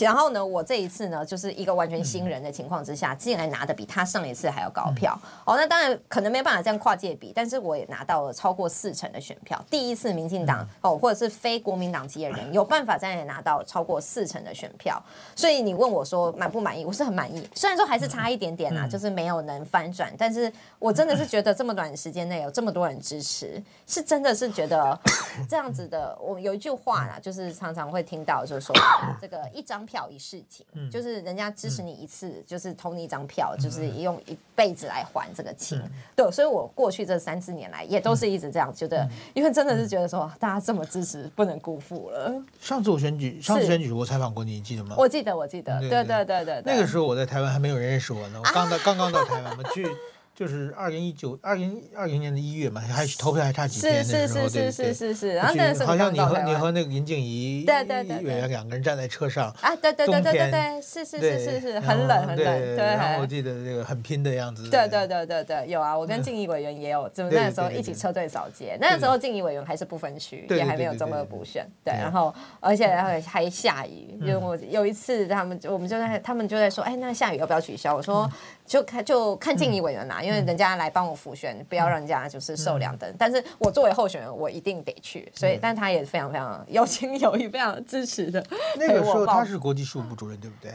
然后呢，我这一次呢，就是一个完全新人的情况之下，竟然拿的比他上一次还要高票，哦，那当然可能没办法这样跨界比，但是我也拿到了超过四成的选票，第一次民进党哦，或者是非国民党籍的人 [laughs] 有办法在那里拿到超过四成的选票，所以你问我说满不满意？我是很满意，虽然说还是差一点点啊，就是没有能翻转，但是我真的是觉得这么短时间内有这么多人支持，是真的是觉得 [laughs] 这样子的。我有一句话啦，就是常常会听到，就是说 [laughs] 这个一张票一事情，就是人家支持你一次，就是投你一张票，就是用一辈子来还这个情。对，所以我过去这三四年来也都是一直这样觉得，因为真的是觉得说大家这么支持不能。辜负了。上次我选举，上次选举我采访过你，你记得吗？我记得，我记得。对对对对对。那个时候我在台湾还没有人认识我呢，我刚到刚刚到台湾，嘛去。就是二零一九二零二零年的一月嘛，还投票还差几天的时候，对对对是。然后那时候好像你和你和那个林静怡对对对委员两个人站在车上啊，对对对对对对，是是是是是，很冷很冷，对。然后我记得这个很拼的样子。对对对对对，有啊，我跟静怡委员也有，就那个时候一起车队扫街。那个时候静怡委员还是不分区，也还没有中二补选，对。然后而且还还下雨，因为我有一次他们我们就在他们就在说，哎，那下雨要不要取消？我说。就看就看静怡委员啦，因为人家来帮我辅选，不要让人家就是受两等。但是我作为候选人，我一定得去，所以，但他也非常非常有情有义，非常支持的。那个时候他是国际事务部主任，对不对？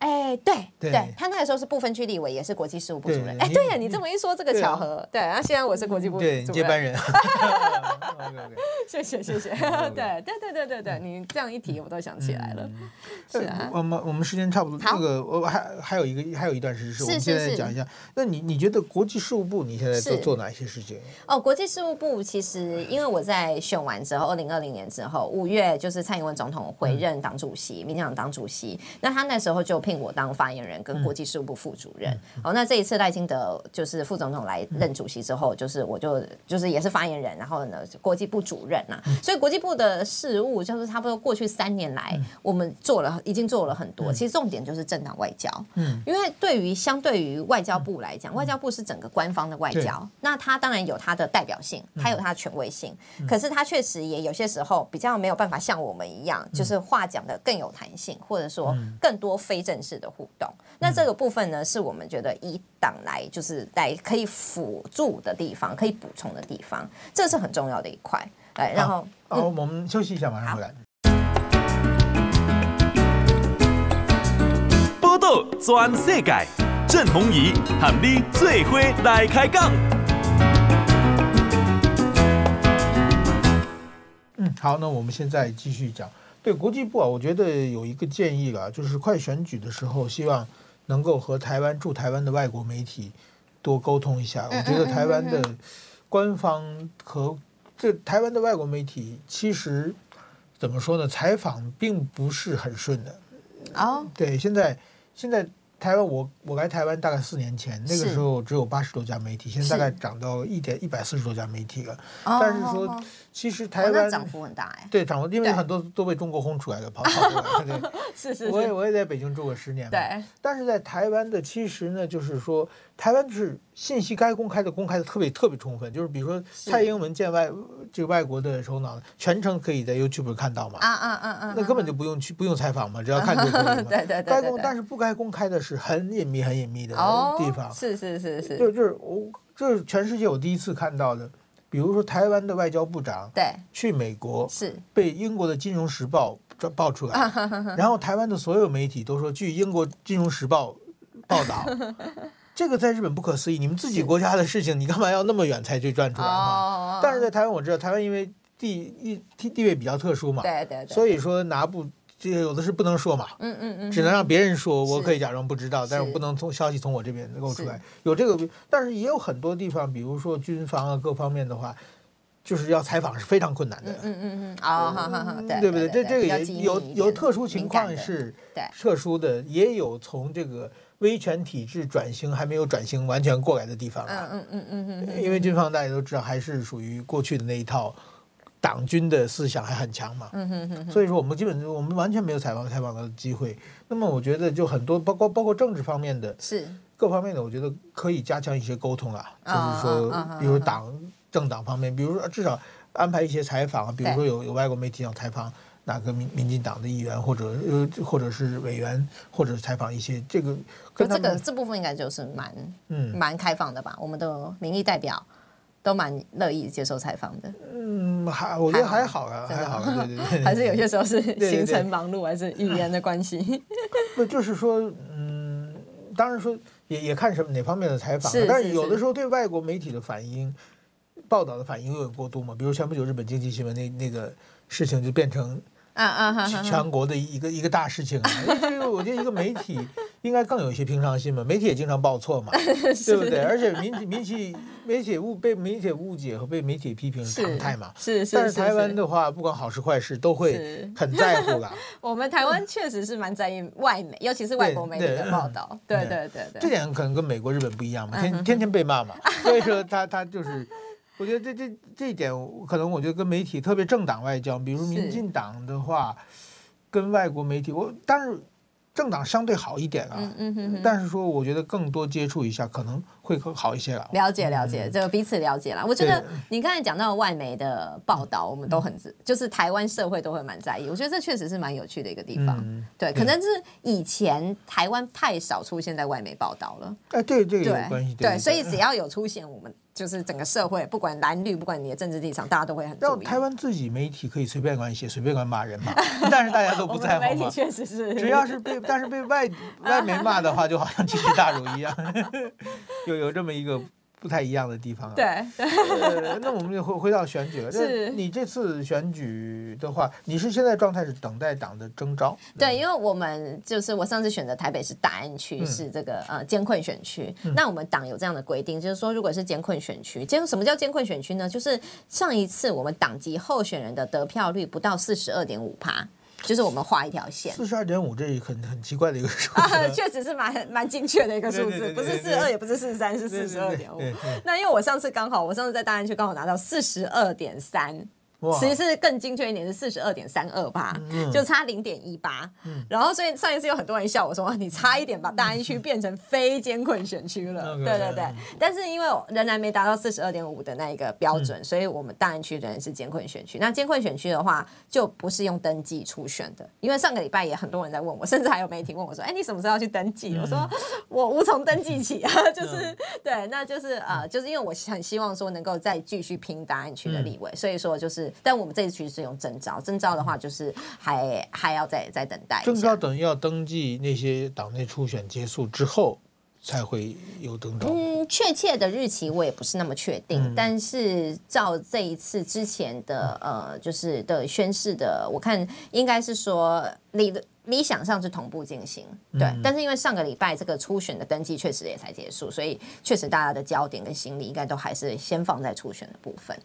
哎，对对，他那个时候是不分区立委，也是国际事务部主任。哎，对呀，你这么一说，这个巧合。对，然后现在我是国际部对接班人。[laughs] [laughs] 谢谢谢谢，[laughs] 对对对对对对，你这样一提，我都想起来了。是啊，我们我们时间差不多，那个我还还有一个还有一段时间，我们现在讲一下。那你你觉得国际事务部你现在做做哪些事情？哦，国际事务部其实因为我在选完之后，二零二零年之后，五月就是蔡英文总统回任党主席，民进党党主席，那他那时候就。聘我当发言人跟国际事务部副主任，好，那这一次赖清德就是副总统来任主席之后，就是我就就是也是发言人，然后呢国际部主任呐，所以国际部的事务就是差不多过去三年来我们做了已经做了很多，其实重点就是政党外交，嗯，因为对于相对于外交部来讲，外交部是整个官方的外交，那它当然有它的代表性，它有它的权威性，可是它确实也有些时候比较没有办法像我们一样，就是话讲的更有弹性，或者说更多非正式的互动，那这个部分呢，是我们觉得以党来就是来可以辅助的地方，可以补充的地方，这是很重要的一块。哎，然后，好，我们休息一下，马上回来。报道全世界，郑弘仪喊你最伙来开讲。嗯，好，那我们现在继续讲。对国际部啊，我觉得有一个建议啊，就是快选举的时候，希望能够和台湾驻台湾的外国媒体多沟通一下。我觉得台湾的官方和这台湾的外国媒体，其实怎么说呢？采访并不是很顺的。啊，对，现在现在。台湾，我我来台湾大概四年前，那个时候只有八十多家媒体，现在大概涨到一点一百四十多家媒体了。但是说，其实台湾涨幅很大哎。对，涨幅，因为很多都被中国轰出来的，跑跑过来。对，[laughs] 是是。我也我也在北京住过十年嘛。对。但是在台湾的，其实呢，就是说，台湾是信息该公开的公开的特别特别充分，就是比如说蔡英文见外这个外国的首脑，全程可以在 YouTube 看到嘛？啊啊啊啊！那根本就不用去不用采访嘛，只要看就可以嘛。[laughs] 对对对。该公但是不该公开的是很隐秘很隐秘的地方。是是是是。就就是我这是全世界我第一次看到的，比如说台湾的外交部长对去美国是被英国的《金融时报》爆出来，[laughs] 然后台湾的所有媒体都说据英国《金融时报》报道。[laughs] 这个在日本不可思议，你们自己国家的事情，你干嘛要那么远才去转出来嘛？但是在台湾，我知道台湾因为地地地位比较特殊嘛，对对对，所以说拿不这个有的是不能说嘛，嗯嗯嗯，只能让别人说，我可以假装不知道，但是我不能从消息从我这边能够出来，有这个，但是也有很多地方，比如说军方啊各方面的话，就是要采访是非常困难的，嗯嗯嗯，好好好，对不对？这这个也有有特殊情况是特殊的，也有从这个。威权体制转型还没有转型完全过来的地方啊，嗯嗯嗯嗯嗯，因为军方大家都知道还是属于过去的那一套，党军的思想还很强嘛，嗯，所以说我们基本我们完全没有采访采访的机会。那么我觉得就很多包括包括政治方面的，是。各方面的，我觉得可以加强一些沟通啊，就是说，比如党政党方面，比如说至少安排一些采访，比如说有有外国媒体要采访。哪个民民进党的议员，或者呃，或者是委员，或者是采访一些这个，这个这部分应该就是蛮嗯蛮开放的吧？我们的民意代表都蛮乐意接受采访的。嗯，还我觉得还好啊，还好，对对 [laughs] 对，还是有些时候是行程忙碌，还是语言的关系。[laughs] 不就是说，嗯，当然说也也看什么哪方面的采访，但是有的时候对外国媒体的反应、报道的反应有点过度嘛。比如前不久日本经济新闻那那个事情就变成。啊啊！全国的一个一个大事情啊，因为我觉得一个媒体应该更有一些平常心嘛，媒体也经常报错嘛，[laughs] 对不对？而且媒体媒体媒体误被媒体误解和被媒体批评是常态嘛。是是。但是台湾的话，不管好事坏事，都会很在乎的。[laughs] 我们台湾确实是蛮在意外媒，尤其是外国媒体的报道。对对对对。这点可能跟美国、日本不一样嘛，天天天被骂嘛，所以说他他就是。我觉得这这这一点，可能我觉得跟媒体，特别政党外交，比如民进党的话，跟外国媒体，我但是。政党相对好一点啊，嗯嗯哼哼，但是说我觉得更多接触一下可能会更好一些了。了解了解，这个彼此了解了。我觉得你刚才讲到外媒的报道，我们都很就是台湾社会都会蛮在意。我觉得这确实是蛮有趣的一个地方。对，可能是以前台湾太少出现在外媒报道了。哎，对这个有关系。对，所以只要有出现，我们就是整个社会，不管蓝绿，不管你的政治立场，大家都会很注意。台湾自己媒体可以随便管写，[laughs] 随便管骂人嘛，[laughs] 但是大家都不在乎。媒体确实是，只要是被。但是被外外媒骂的话，就好像惊世大辱一样，[laughs] 有有这么一个不太一样的地方啊。对，[laughs] 呃，那我们就回回到选举了。是，你这次选举的话，你是现在状态是等待党的征召？对，因为我们就是我上次选择台北市大安区是这个呃艰困选区，那我们党有这样的规定，就是说如果是艰困选区，艰什么叫艰困选区呢？就是上一次我们党籍候选人的得票率不到四十二点五趴。就是我们画一条线，四十二点五，这很很奇怪的一个数字，啊，[laughs] 确实是蛮蛮精确的一个数字，不是四十二，也不是四十三，是四十二点五。那因为我上次刚好，我上次在大安区刚好拿到四十二点三。其实是更精确一点是四十二点三二八，就差零点一八。然后所以上一次有很多人笑我说，你差一点把大安区变成非监困选区了。对对对。但是因为仍然没达到四十二点五的那一个标准，所以我们大安区仍然是监困选区。那监困选区的话，就不是用登记初选的。因为上个礼拜也很多人在问我，[laughs] 甚至还有媒体问我说：“哎，你什么时候要去登记？”我说：“我无从登记起 [laughs] 啊。”就是对，那就是呃，就是因为我很希望说能够再继续拼大安区的立委，所以说就是。但我们这一区是用征召，征召的话就是还还要再再等待。征召等于要登记那些党内初选结束之后才会有登召。嗯，确切的日期我也不是那么确定，嗯、但是照这一次之前的呃，就是的宣誓的，我看应该是说理理想上是同步进行。对，嗯、但是因为上个礼拜这个初选的登记确实也才结束，所以确实大家的焦点跟心力应该都还是先放在初选的部分。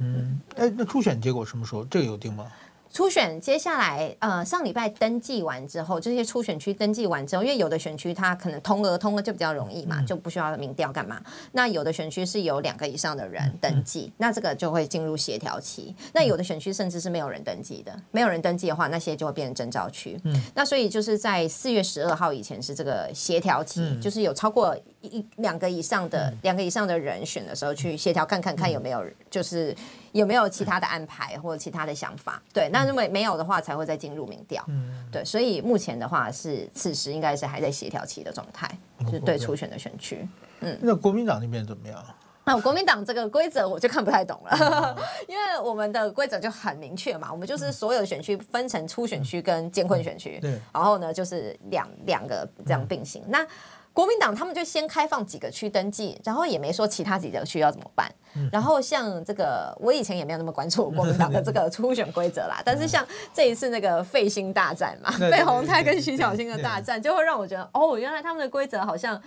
嗯，哎，那初选结果什么时候？这个有定吗？初选接下来，呃，上礼拜登记完之后，这些初选区登记完之后，因为有的选区它可能通额通额就比较容易嘛，就不需要民调干嘛。那有的选区是有两个以上的人登记，那这个就会进入协调期。那有的选区甚至是没有人登记的，没有人登记的话，那些就会变成征召区。嗯，那所以就是在四月十二号以前是这个协调期，就是有超过。一两个以上的两个以上的人选的时候去协调看看看有没有就是有没有其他的安排或者其他的想法，对，那如果没有的话才会再进入民调，嗯。对，所以目前的话是此时应该是还在协调期的状态，就是对初选的选区，嗯，那国民党那边怎么样？那国民党这个规则我就看不太懂了，[laughs] 因为我们的规则就很明确嘛，我们就是所有选区分成初选区跟监困选区，对，然后呢就是两两个这样并行。那国民党他们就先开放几个区登记，然后也没说其他几个区要怎么办。然后像这个，我以前也没有那么关注国民党的 [laughs] 这个初选规则啦，但是像这一次那个费心大战嘛，[laughs] 费鸿泰跟徐小新的大战，就会让我觉得哦，原来他们的规则好像。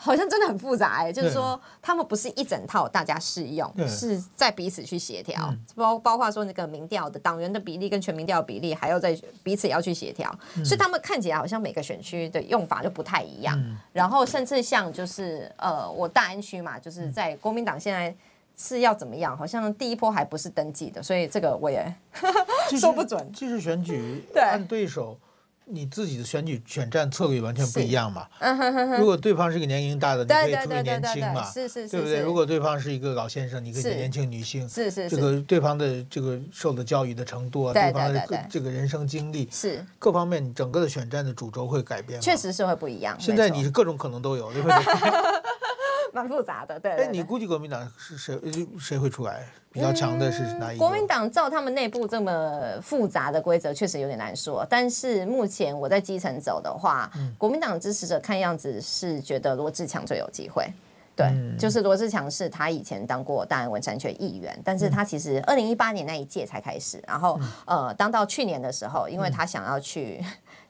好像真的很复杂哎、欸，就是说他们不是一整套大家适用，是在彼此去协调，包包括说那个民调的党员的比例跟全民调比例，还要在彼此要去协调，所以他们看起来好像每个选区的用法就不太一样。然后甚至像就是呃，我大安区嘛，就是在国民党现在是要怎么样？好像第一波还不是登记的，所以这个我也 [laughs] 说不准。即使选举按对手。你自己的选举选战策略完全不一样嘛？[laughs] 如果对方是个年龄大的，你可以特别年轻嘛？是是是，对不对？如果对方是一个老先生，你可以年轻女性。是是是，这个对方的这个受的教育的程度啊，对方的这个人生经历，是各方面，你整个的选战的主轴会改变。确实是会不一样。现在你是各种可能都有，对不对？[laughs] [laughs] 蛮复杂的，对。哎，你估计国民党是谁？谁会出来？比较强的是哪一个？国民党照他们内部这么复杂的规则，确实有点难说。但是目前我在基层走的话，国民党支持者看样子是觉得罗志强最有机会。对，就是罗志强是他以前当过大安文山区议员，但是他其实二零一八年那一届才开始，然后呃，当到去年的时候，因为他想要去。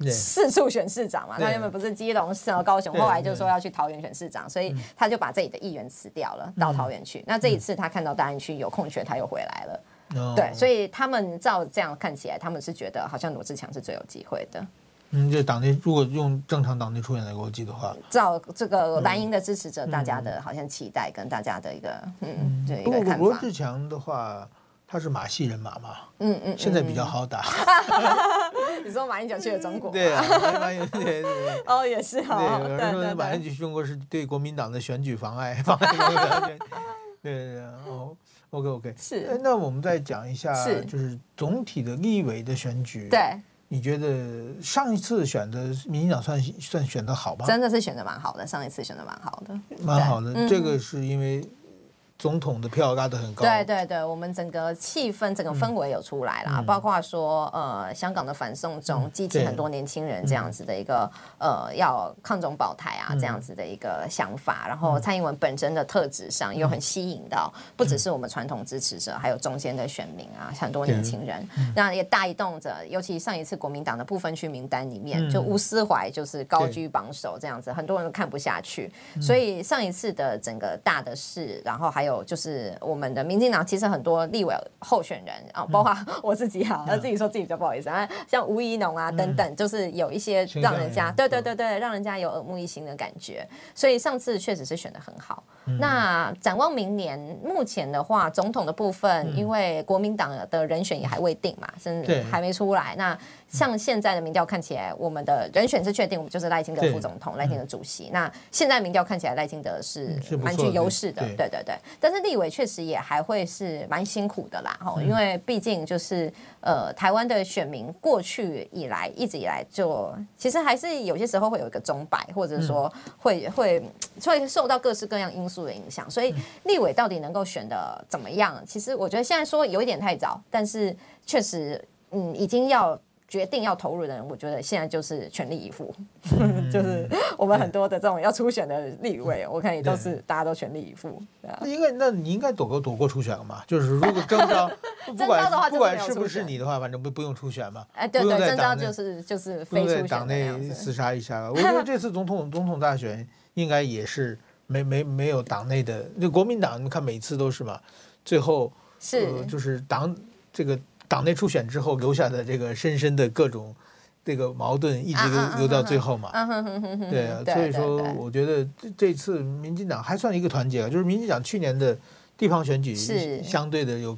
四处选市长嘛，他原本不是基隆、市和高雄，后来就说要去桃园选市长，所以他就把自己的议员辞掉了，到桃园去。那这一次他看到大安区有空缺，他又回来了。对，所以他们照这样看起来，他们是觉得好像罗志强是最有机会的。嗯，就党内如果用正常党内出演的逻辑的话，照这个蓝营的支持者，大家的好像期待跟大家的一个嗯，对一个看法。罗志强的话。他是马戏人马嘛，嗯嗯，现在比较好打。[laughs] 你说马英九去了中国？对啊，[laughs] 马英九对对对。哦，也是哈。对，有人说马英九去中国是对国民党的选举妨碍，妨碍。对对对，哦，OK OK。是。那我们再讲一下，就是总体的立委的选举。对。你觉得上一次选的民进党算算选的好吗？真的是选的蛮好的，上一次选的蛮好的。蛮好的，这个是因为。总统的票拉得很高，对对对，我们整个气氛、整个氛围有出来啦，嗯、包括说呃，香港的反送中激起很多年轻人这样子的一个、嗯、呃，要抗中保台啊这样子的一个想法，嗯、然后蔡英文本身的特质上又很吸引到不只是我们传统支持者，还有中间的选民啊，很多年轻人，那也带动着，尤其上一次国民党的不分区名单里面，就吴思怀就是高居榜首这样子，很多人都看不下去，所以上一次的整个大的事，然后还有。有就是我们的民进党，其实很多立委候选人啊，包括 [laughs] 我自己哈，自己说自己比较不好意思啊，像吴怡农啊等等，就是有一些让人家对对对对，让人家有耳目一新的感觉。所以上次确实是选的很好。那展望明年，目前的话，总统的部分，因为国民党的人选也还未定嘛，甚至还没出来。那像现在的民调看起来，我们的人选是确定，我们就是赖清德副总统，赖清德主席。那现在民调看起来，赖清德是蛮具优势的，对对对。但是立委确实也还会是蛮辛苦的啦，哈，因为毕竟就是呃，台湾的选民过去以来一直以来就其实还是有些时候会有一个钟摆，或者说会会会受到各式各样因素的影响，所以立委到底能够选的怎么样？其实我觉得现在说有一点太早，但是确实嗯，已经要。决定要投入的人，我觉得现在就是全力以赴，嗯、[laughs] 就是我们很多的这种要初选的立委，我看也都是大家都全力以赴。那应该，那你应该躲过躲过初选了嘛？就是如果征召，[laughs] 不管不管是不是你的话，反正不不用初选嘛。哎，对对，征召就是就是非初党内厮杀一下了。我觉得这次总统总统大选应该也是没没没有党内的，那国民党你看每次都是嘛，最后是、呃、就是党这个。党内初选之后留下的这个深深的各种这个矛盾，一直留留到最后嘛。对啊，所以说我觉得这这次民进党还算一个团结了，就是民进党去年的地方选举相对的有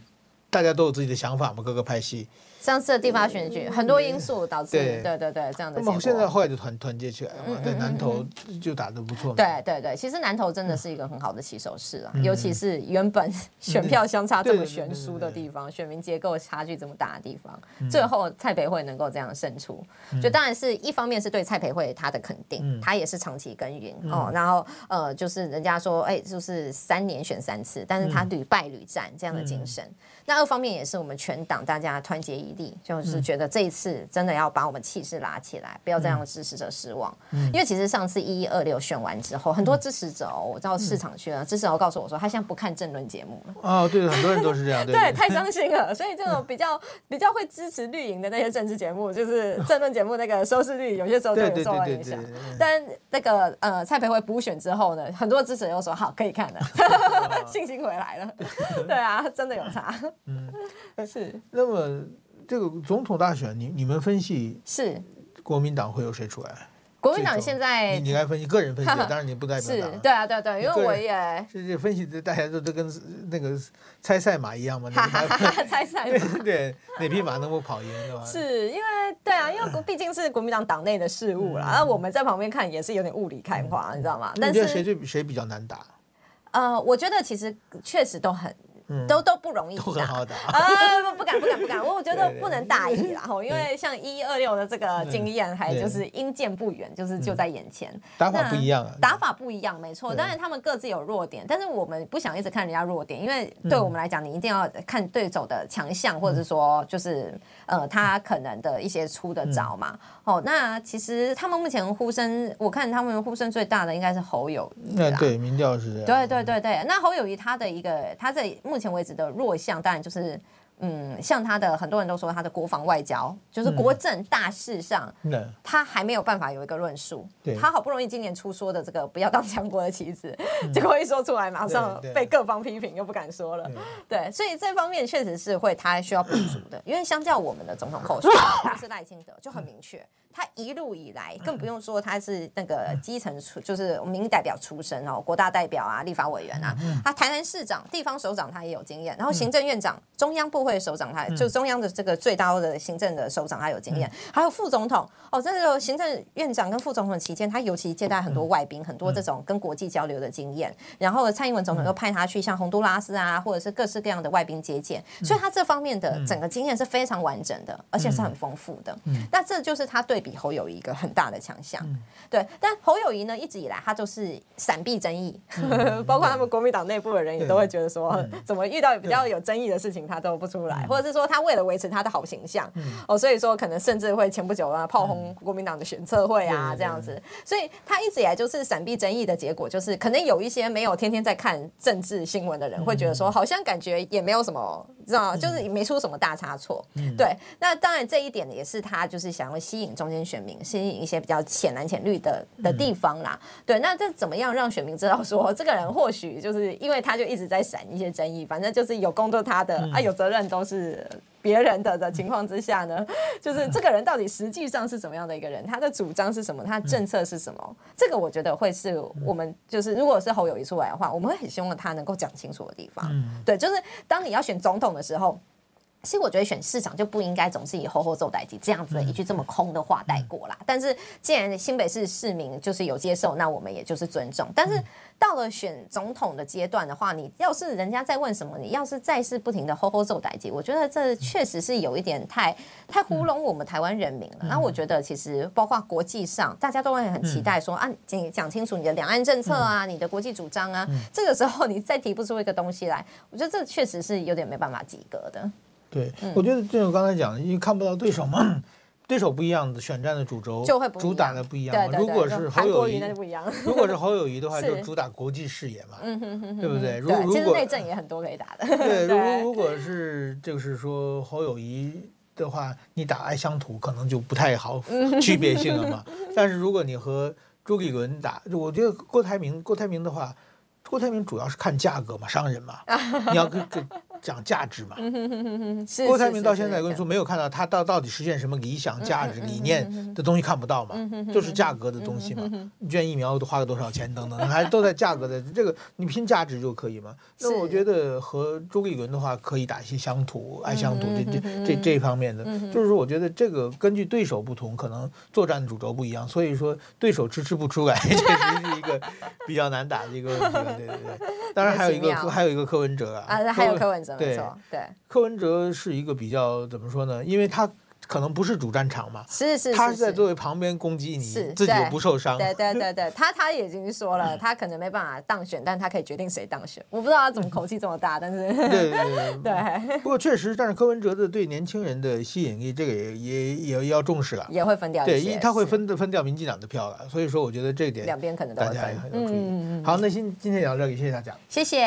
大家都有自己的想法嘛，各个派系。上次的地方选举很多因素导致，对。对对这样的。那么现在后来就团团结起来了嘛，在南投就打得不错。对对对，其实南投真的是一个很好的起手式啊，尤其是原本选票相差这么悬殊的地方，选民结构差距这么大的地方，最后蔡培慧能够这样胜出，就当然是一方面是对蔡培慧他的肯定，他也是长期耕耘哦，然后呃就是人家说哎就是三年选三次，但是他屡败屡战这样的精神。那二方面也是我们全党大家团结一力，就是觉得这一次真的要把我们气势拉起来，不要再让支持者失望。因为其实上次一一二六选完之后，很多支持者哦，我到市场去了，支持者告诉我说，他现在不看政论节目了。哦，对，很多人都是这样，[laughs] 对，太伤心了。所以这种比较比较会支持绿营的那些政治节目，就是政论节目那个收视率有些时候都有受到影响。但那个呃蔡培慧补选之后呢，很多支持者又说好可以看了 [laughs] [laughs] 信心回来了。对啊，真的有差。嗯，[laughs] 是。那么这个总统大选，你你们分析是国民党会有谁出来？国民党现在你你来分析个人分析，当然你不代表是，对啊对啊对，因为我也这这分析，大家都都跟那个猜赛马一样嘛，猜赛马 [laughs] 对哪匹马能够跑赢对吧？是因为对啊，因为毕竟是国民党党内的事务啦，那我们在旁边看也是有点雾里看花，你知道吗？你觉得谁最谁比较难打？呃，我觉得其实确实都很。都都不容易打，啊，不敢不敢不敢，我觉得不能大意啦，因为像一一二六的这个经验，还就是因见不远，就是就在眼前。打法不一样啊，打法不一样，没错。当然他们各自有弱点，但是我们不想一直看人家弱点，因为对我们来讲，你一定要看对手的强项，或者是说就是呃他可能的一些出的招嘛。哦，那其实他们目前呼声，我看他们呼声最大的应该是侯友谊。那对，民调是这样。对对对对，那侯友谊他的一个他在目目前为止的弱项，当然就是，嗯，像他的很多人都说他的国防外交，就是国政大事上，嗯、他还没有办法有一个论述。对他好不容易今年出说的这个不要当强国的棋子，嗯、[laughs] 结果一说出来，马上被各方批评，又不敢说了。对，对，所以这方面确实是会他需要补足的，因为相较我们的总统候选人 [laughs] 就是赖清德就很明确。他一路以来更不用说，他是那个基层出，就是民意代表出身哦，国大代表啊，立法委员啊，他台南市长、地方首长他也有经验，然后行政院长、中央部会首长他就中央的这个最高的行政的首长他有经验，还有副总统哦，这个行政院长跟副总统期间，他尤其接待很多外宾，很多这种跟国际交流的经验，然后蔡英文总统又派他去像洪都拉斯啊，或者是各式各样的外宾接见，所以他这方面的整个经验是非常完整的，而且是很丰富的。那这就是他对比侯友宜一个很大的强项，嗯、对。但侯友谊呢，一直以来他就是闪避争议，嗯、[laughs] 包括他们国民党内部的人也都会觉得说，嗯、[laughs] 怎么遇到比较有争议的事情，他都不出来，嗯、或者是说他为了维持他的好形象，嗯、哦，所以说可能甚至会前不久啊炮轰国民党的选策会啊、嗯、这样子，所以他一直以来就是闪避争议的结果，就是可能有一些没有天天在看政治新闻的人会觉得说，好像感觉也没有什么，知道吗？就是没出什么大差错，嗯、对。那当然这一点也是他就是想要吸引中间选民。吸引一些比较浅蓝浅绿的的地方啦，嗯、对，那这怎么样让选民知道说这个人或许就是因为他就一直在闪一些争议，反正就是有工作他的、嗯、啊，有责任都是别人的的情况之下呢，[laughs] 就是这个人到底实际上是怎么样的一个人，他的主张是什么，他的政策是什么，这个我觉得会是我们就是如果是侯友谊出来的话，我们会很希望他能够讲清楚的地方，嗯、对，就是当你要选总统的时候。其实我觉得选市长就不应该总是以“好好做代替”这样子的一句这么空的话带过啦。但是既然新北市市民就是有接受，那我们也就是尊重。但是到了选总统的阶段的话，你要是人家在问什么，你要是再是不停的“好好做代替”，我觉得这确实是有一点太太糊弄我们台湾人民了。那我觉得其实包括国际上，大家都会很期待说啊，你讲清楚你的两岸政策啊，你的国际主张啊。这个时候你再提不出一个东西来，我觉得这确实是有点没办法及格的。对，我觉得就我刚才讲的，因为看不到对手嘛，[clears throat] 对手不一样的选战的主轴，主打的不一样嘛。如果是侯友宜，[laughs] 如果是侯友谊的话，就主打国际视野嘛，对不对？如果其实内政也很多可以打的。对，[laughs] 如如如果是就是说侯友谊的话，你打爱乡土可能就不太好区别性了嘛。但是如果你和朱立伦打，我觉得郭台铭，郭台铭的话。郭台铭主要是看价格嘛，商人嘛，[laughs] 你要跟跟讲价值嘛。郭台铭到现在跟你说没有看到他到到底实现什么理想价值理念的东西看不到嘛，就是价格的东西嘛。你捐疫苗都花了多少钱等等，[laughs] 还都在价格的这个你拼价值就可以嘛。那我觉得和朱立伦的话可以打一些乡土爱乡土这这这这方面的，就是说我觉得这个根据对手不同，可能作战主轴不一样，所以说对手迟迟不出来，[laughs] 确实是一个比较难打的一个问题。对对对，当然还有一个 [laughs] 还有一个柯文哲啊，啊还有柯文哲对对，柯文哲是一个比较怎么说呢？因为他。可能不是主战场嘛，是是，他是在作为旁边攻击你，自己又不受伤。对对对对，[laughs] 他他已经说了，他可能没办法当选，但他可以决定谁当选。我不知道他怎么口气这么大，但是对对。不过确实，但是柯文哲的对年轻人的吸引力，这个也也也要重视了，也会分掉。对，因为他会分分掉民进党的票了，所以说我觉得这一点两边可能大家也很有注意。好，那今今天聊到这里，谢谢大家，谢谢。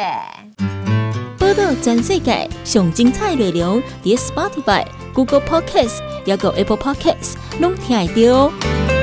报道全世界上精彩内容，伫 Spotify、Google Podcasts，还有 Apple Podcasts，拢听得到。